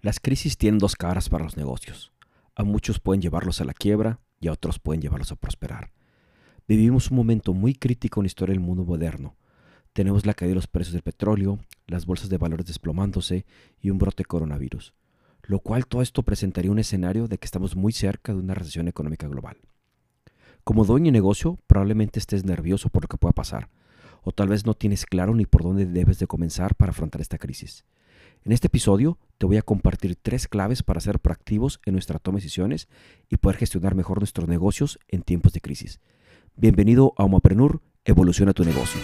Las crisis tienen dos caras para los negocios. A muchos pueden llevarlos a la quiebra y a otros pueden llevarlos a prosperar. Vivimos un momento muy crítico en la historia del mundo moderno. Tenemos la caída de los precios del petróleo, las bolsas de valores desplomándose y un brote coronavirus, lo cual todo esto presentaría un escenario de que estamos muy cerca de una recesión económica global. Como dueño de negocio, probablemente estés nervioso por lo que pueda pasar, o tal vez no tienes claro ni por dónde debes de comenzar para afrontar esta crisis. En este episodio te voy a compartir tres claves para ser proactivos en nuestra toma de decisiones y poder gestionar mejor nuestros negocios en tiempos de crisis. Bienvenido a Homoprenur, evoluciona tu negocio.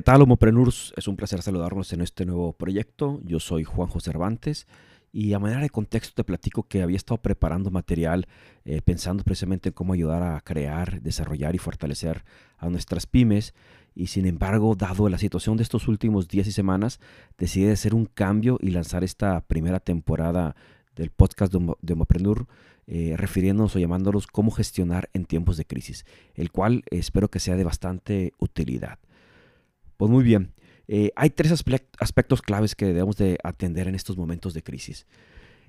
¿Qué tal, Homoprenurs? Es un placer saludarnos en este nuevo proyecto. Yo soy Juan José Cervantes y a manera de contexto te platico que había estado preparando material eh, pensando precisamente en cómo ayudar a crear, desarrollar y fortalecer a nuestras pymes. Y sin embargo, dado la situación de estos últimos días y semanas, decidí hacer un cambio y lanzar esta primera temporada del podcast de Homoprenur, eh, refiriéndonos o llamándolos cómo gestionar en tiempos de crisis, el cual espero que sea de bastante utilidad. Pues muy bien, eh, hay tres aspectos claves que debemos de atender en estos momentos de crisis.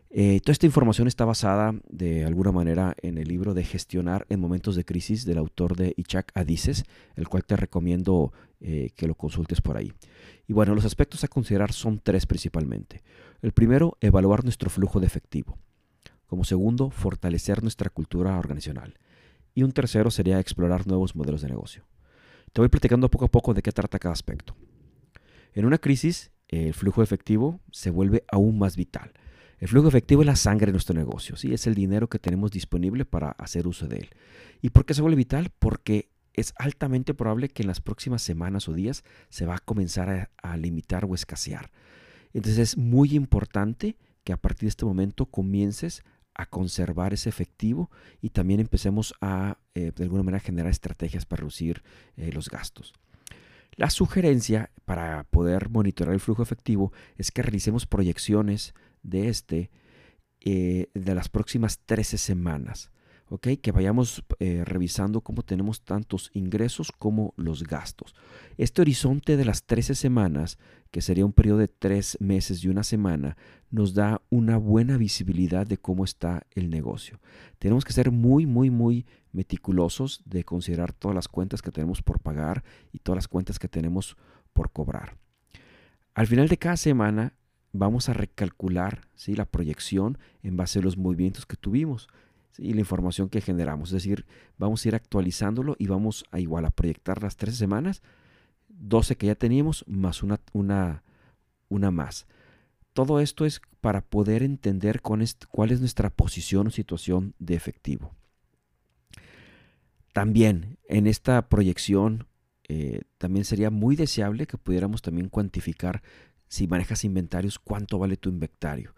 Eh, toda esta información está basada de alguna manera en el libro de Gestionar en momentos de crisis del autor de Ichak Adises, el cual te recomiendo eh, que lo consultes por ahí. Y bueno, los aspectos a considerar son tres principalmente. El primero, evaluar nuestro flujo de efectivo. Como segundo, fortalecer nuestra cultura organizacional. Y un tercero sería explorar nuevos modelos de negocio. Te voy platicando poco a poco de qué trata cada aspecto. En una crisis, el flujo efectivo se vuelve aún más vital. El flujo efectivo es la sangre de nuestro negocio, ¿sí? es el dinero que tenemos disponible para hacer uso de él. ¿Y por qué se vuelve vital? Porque es altamente probable que en las próximas semanas o días se va a comenzar a, a limitar o escasear. Entonces es muy importante que a partir de este momento comiences a conservar ese efectivo y también empecemos a, eh, de alguna manera, generar estrategias para reducir eh, los gastos. La sugerencia para poder monitorear el flujo efectivo es que realicemos proyecciones de este eh, de las próximas 13 semanas. Que vayamos eh, revisando cómo tenemos tantos ingresos como los gastos. Este horizonte de las 13 semanas, que sería un periodo de 3 meses y una semana, nos da una buena visibilidad de cómo está el negocio. Tenemos que ser muy, muy, muy meticulosos de considerar todas las cuentas que tenemos por pagar y todas las cuentas que tenemos por cobrar. Al final de cada semana vamos a recalcular ¿sí? la proyección en base a los movimientos que tuvimos y la información que generamos. Es decir, vamos a ir actualizándolo y vamos a igual a proyectar las 13 semanas, 12 que ya teníamos, más una, una, una más. Todo esto es para poder entender cuál es nuestra posición o situación de efectivo. También en esta proyección eh, también sería muy deseable que pudiéramos también cuantificar si manejas inventarios cuánto vale tu inventario.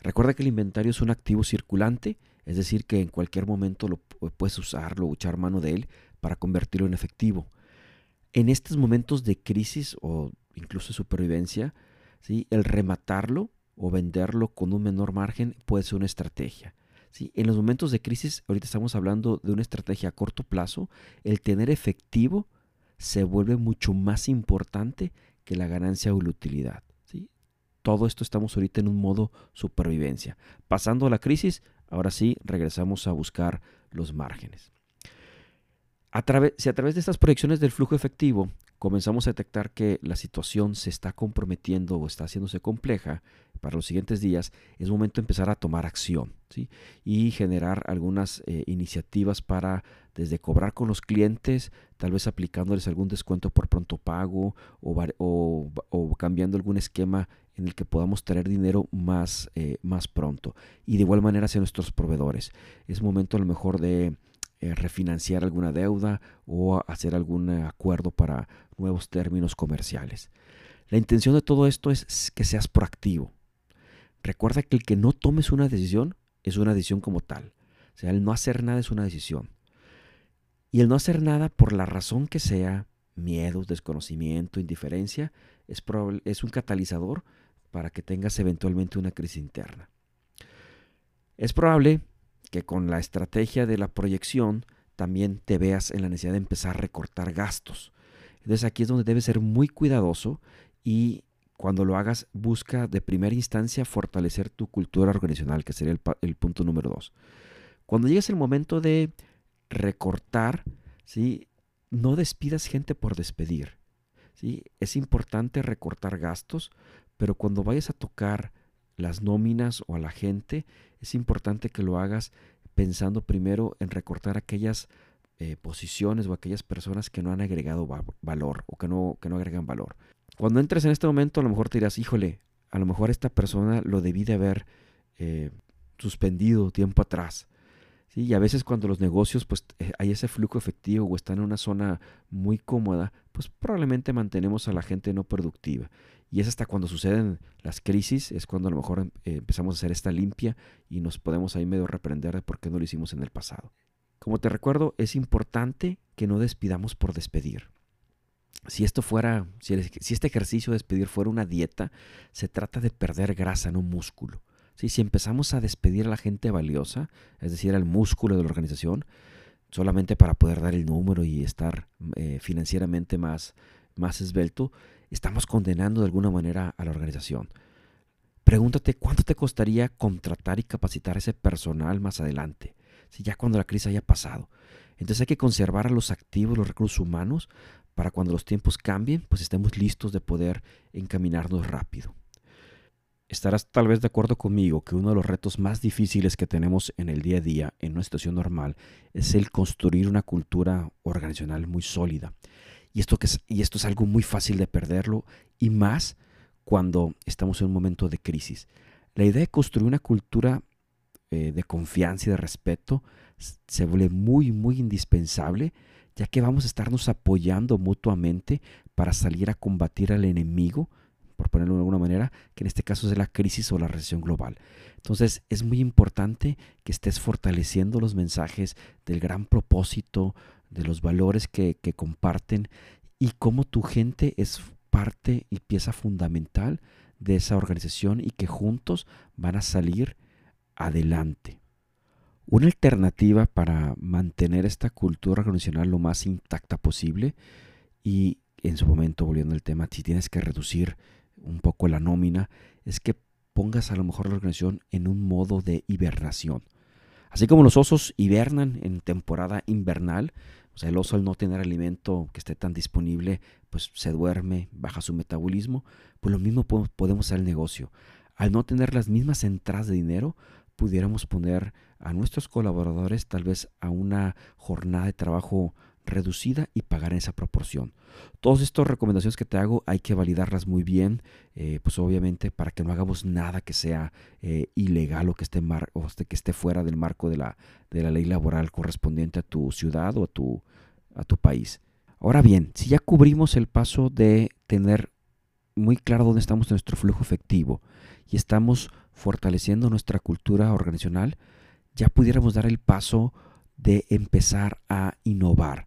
Recuerda que el inventario es un activo circulante es decir, que en cualquier momento lo puedes usarlo echar mano de él para convertirlo en efectivo. En estos momentos de crisis o incluso supervivencia, ¿sí? el rematarlo o venderlo con un menor margen puede ser una estrategia. ¿sí? En los momentos de crisis, ahorita estamos hablando de una estrategia a corto plazo, el tener efectivo se vuelve mucho más importante que la ganancia o la utilidad. ¿sí? Todo esto estamos ahorita en un modo supervivencia. Pasando la crisis, Ahora sí, regresamos a buscar los márgenes. Si a través de estas proyecciones del flujo efectivo comenzamos a detectar que la situación se está comprometiendo o está haciéndose compleja para los siguientes días, es momento de empezar a tomar acción y generar algunas eh, iniciativas para desde cobrar con los clientes, tal vez aplicándoles algún descuento por pronto pago o, cambiando algún esquema en el que podamos traer dinero más, eh, más pronto. Y de igual manera hacia nuestros proveedores. Es momento a lo mejor de eh, refinanciar alguna deuda o hacer algún acuerdo para nuevos términos comerciales. La intención de todo esto es que seas proactivo. Recuerda que el que no tomes una decisión es una decisión como tal. O sea, el no hacer nada es una decisión. Y el no hacer nada, por la razón que sea, miedos, desconocimiento, indiferencia, es, es un catalizador para que tengas eventualmente una crisis interna. Es probable que con la estrategia de la proyección también te veas en la necesidad de empezar a recortar gastos. Entonces aquí es donde debes ser muy cuidadoso y cuando lo hagas busca de primera instancia fortalecer tu cultura organizacional, que sería el, punto número dos. Cuando llegues el momento de recortar, ¿sí? no despidas gente por despedir. ¿sí? Es importante recortar gastos, pero cuando vayas a tocar las nóminas o a la gente, es importante que lo hagas pensando primero en recortar aquellas eh, posiciones o aquellas personas que no han agregado valor o que no, que no agregan valor. Cuando entres en este momento, a lo mejor te dirás, híjole, a lo mejor esta persona lo debí de haber eh, suspendido tiempo atrás. Y a veces cuando los negocios pues eh, hay ese flujo efectivo o están en una zona muy cómoda, pues probablemente mantenemos a la gente no productiva. Y es hasta cuando suceden las crisis, es cuando a lo mejor em, eh, empezamos a hacer esta limpia y nos podemos ahí medio reprender de por qué no lo hicimos en el pasado. Como te recuerdo, es importante que no despidamos por despedir. Si esto fuera, si, este ejercicio de despedir fuera una dieta, se trata de perder grasa, no músculo. Si empezamos a despedir a la gente valiosa, es decir, al músculo de la organización, solamente para poder dar el número y estar eh, financieramente más, más esbelto, estamos condenando de alguna manera a la organización. Pregúntate cuánto te costaría contratar y capacitar ese personal más adelante, si ya cuando la crisis haya pasado. Entonces hay que conservar a los activos, los recursos humanos, para cuando los tiempos cambien, pues estemos listos de poder encaminarnos rápido. Estarás tal vez de acuerdo conmigo que uno de los retos más difíciles que tenemos en el día a día, en una situación normal, es el construir una cultura organizacional muy sólida. Y esto, es, y esto es algo muy fácil de perderlo y más cuando estamos en un momento de crisis. La idea de construir una cultura eh, de confianza y de respeto se vuelve muy, muy indispensable, ya que vamos a estarnos apoyando mutuamente para salir a combatir al enemigo, por ponerlo de alguna manera, que en este caso es la crisis o la recesión global. Entonces es muy importante que estés fortaleciendo los mensajes del gran propósito, de los valores que, comparten y cómo tu gente es parte y pieza fundamental de esa organización y que juntos van a salir adelante. Una alternativa para mantener esta cultura organizacional lo más intacta posible y en su momento, volviendo al tema, si tienes que reducir un poco la nómina, es que pongas a lo mejor la organización en un modo de hibernación. Así como los osos hibernan en temporada invernal, o sea, el oso al no tener alimento que esté tan disponible, pues se duerme, baja su metabolismo, pues lo mismo podemos hacer el negocio. Al no tener las mismas entradas de dinero, pudiéramos poner a nuestros colaboradores tal vez a una jornada de trabajo reducida y pagar en esa proporción. Todas estas recomendaciones que te hago hay que validarlas muy bien, eh, pues obviamente para que no hagamos nada que sea eh, ilegal o que esté, o que esté fuera del marco de la, de la ley laboral correspondiente a tu ciudad o a tu, a tu país. Ahora bien, si ya cubrimos el paso de tener muy claro dónde estamos en nuestro flujo efectivo y estamos fortaleciendo nuestra cultura organizacional, ya pudiéramos dar el paso de empezar a innovar.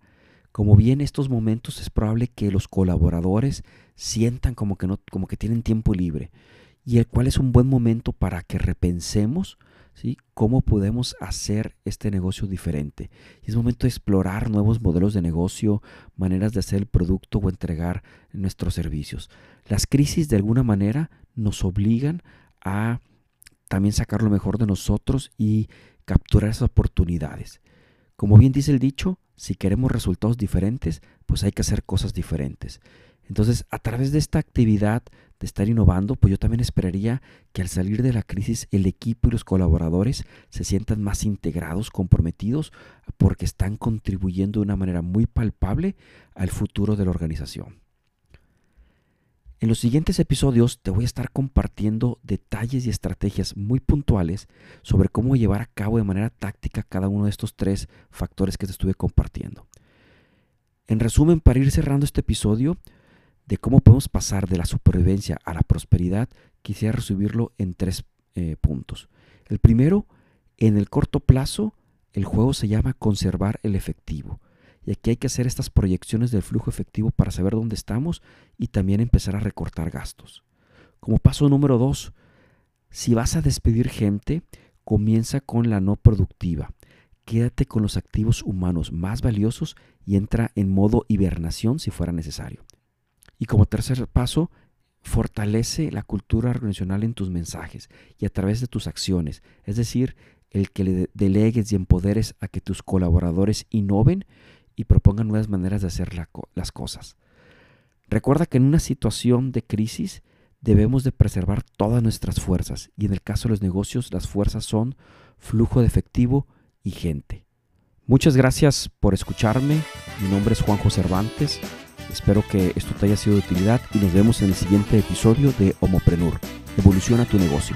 Como bien estos momentos es probable que los colaboradores sientan como que, no, como que tienen tiempo libre y el cual es un buen momento para que repensemos ¿sí? cómo podemos hacer este negocio diferente. Y es momento de explorar nuevos modelos de negocio, maneras de hacer el producto o entregar nuestros servicios. Las crisis de alguna manera nos obligan a también sacar lo mejor de nosotros y capturar esas oportunidades. Como bien dice el dicho, si queremos resultados diferentes, pues hay que hacer cosas diferentes. Entonces, a través de esta actividad de estar innovando, pues yo también esperaría que al salir de la crisis el equipo y los colaboradores se sientan más integrados, comprometidos, porque están contribuyendo de una manera muy palpable al futuro de la organización. En los siguientes episodios te voy a estar compartiendo detalles y estrategias muy puntuales sobre cómo llevar a cabo de manera táctica cada uno de estos tres factores que te estuve compartiendo. En resumen, para ir cerrando este episodio de cómo podemos pasar de la supervivencia a la prosperidad, quisiera resumirlo en tres eh, puntos. El primero, en el corto plazo, el juego se llama conservar el efectivo Y aquí hay que hacer estas proyecciones del flujo efectivo para saber dónde estamos y también empezar a recortar gastos. Como paso número dos, si vas a despedir gente, comienza con la no productiva. Quédate con los activos humanos más valiosos y entra en modo hibernación si fuera necesario. Y como tercer paso, fortalece la cultura organizacional en tus mensajes y a través de tus acciones. Es decir, el que le delegues y empoderes a que tus colaboradores innoven y propongan nuevas maneras de hacer las cosas. Recuerda que en una situación de crisis debemos de preservar todas nuestras fuerzas y en el caso de los negocios las fuerzas son flujo de efectivo y gente. Muchas gracias por escucharme. Mi nombre es Juanjo Cervantes. Espero que esto te haya sido de utilidad y nos vemos en el siguiente episodio de Homoprenur. Evoluciona tu negocio.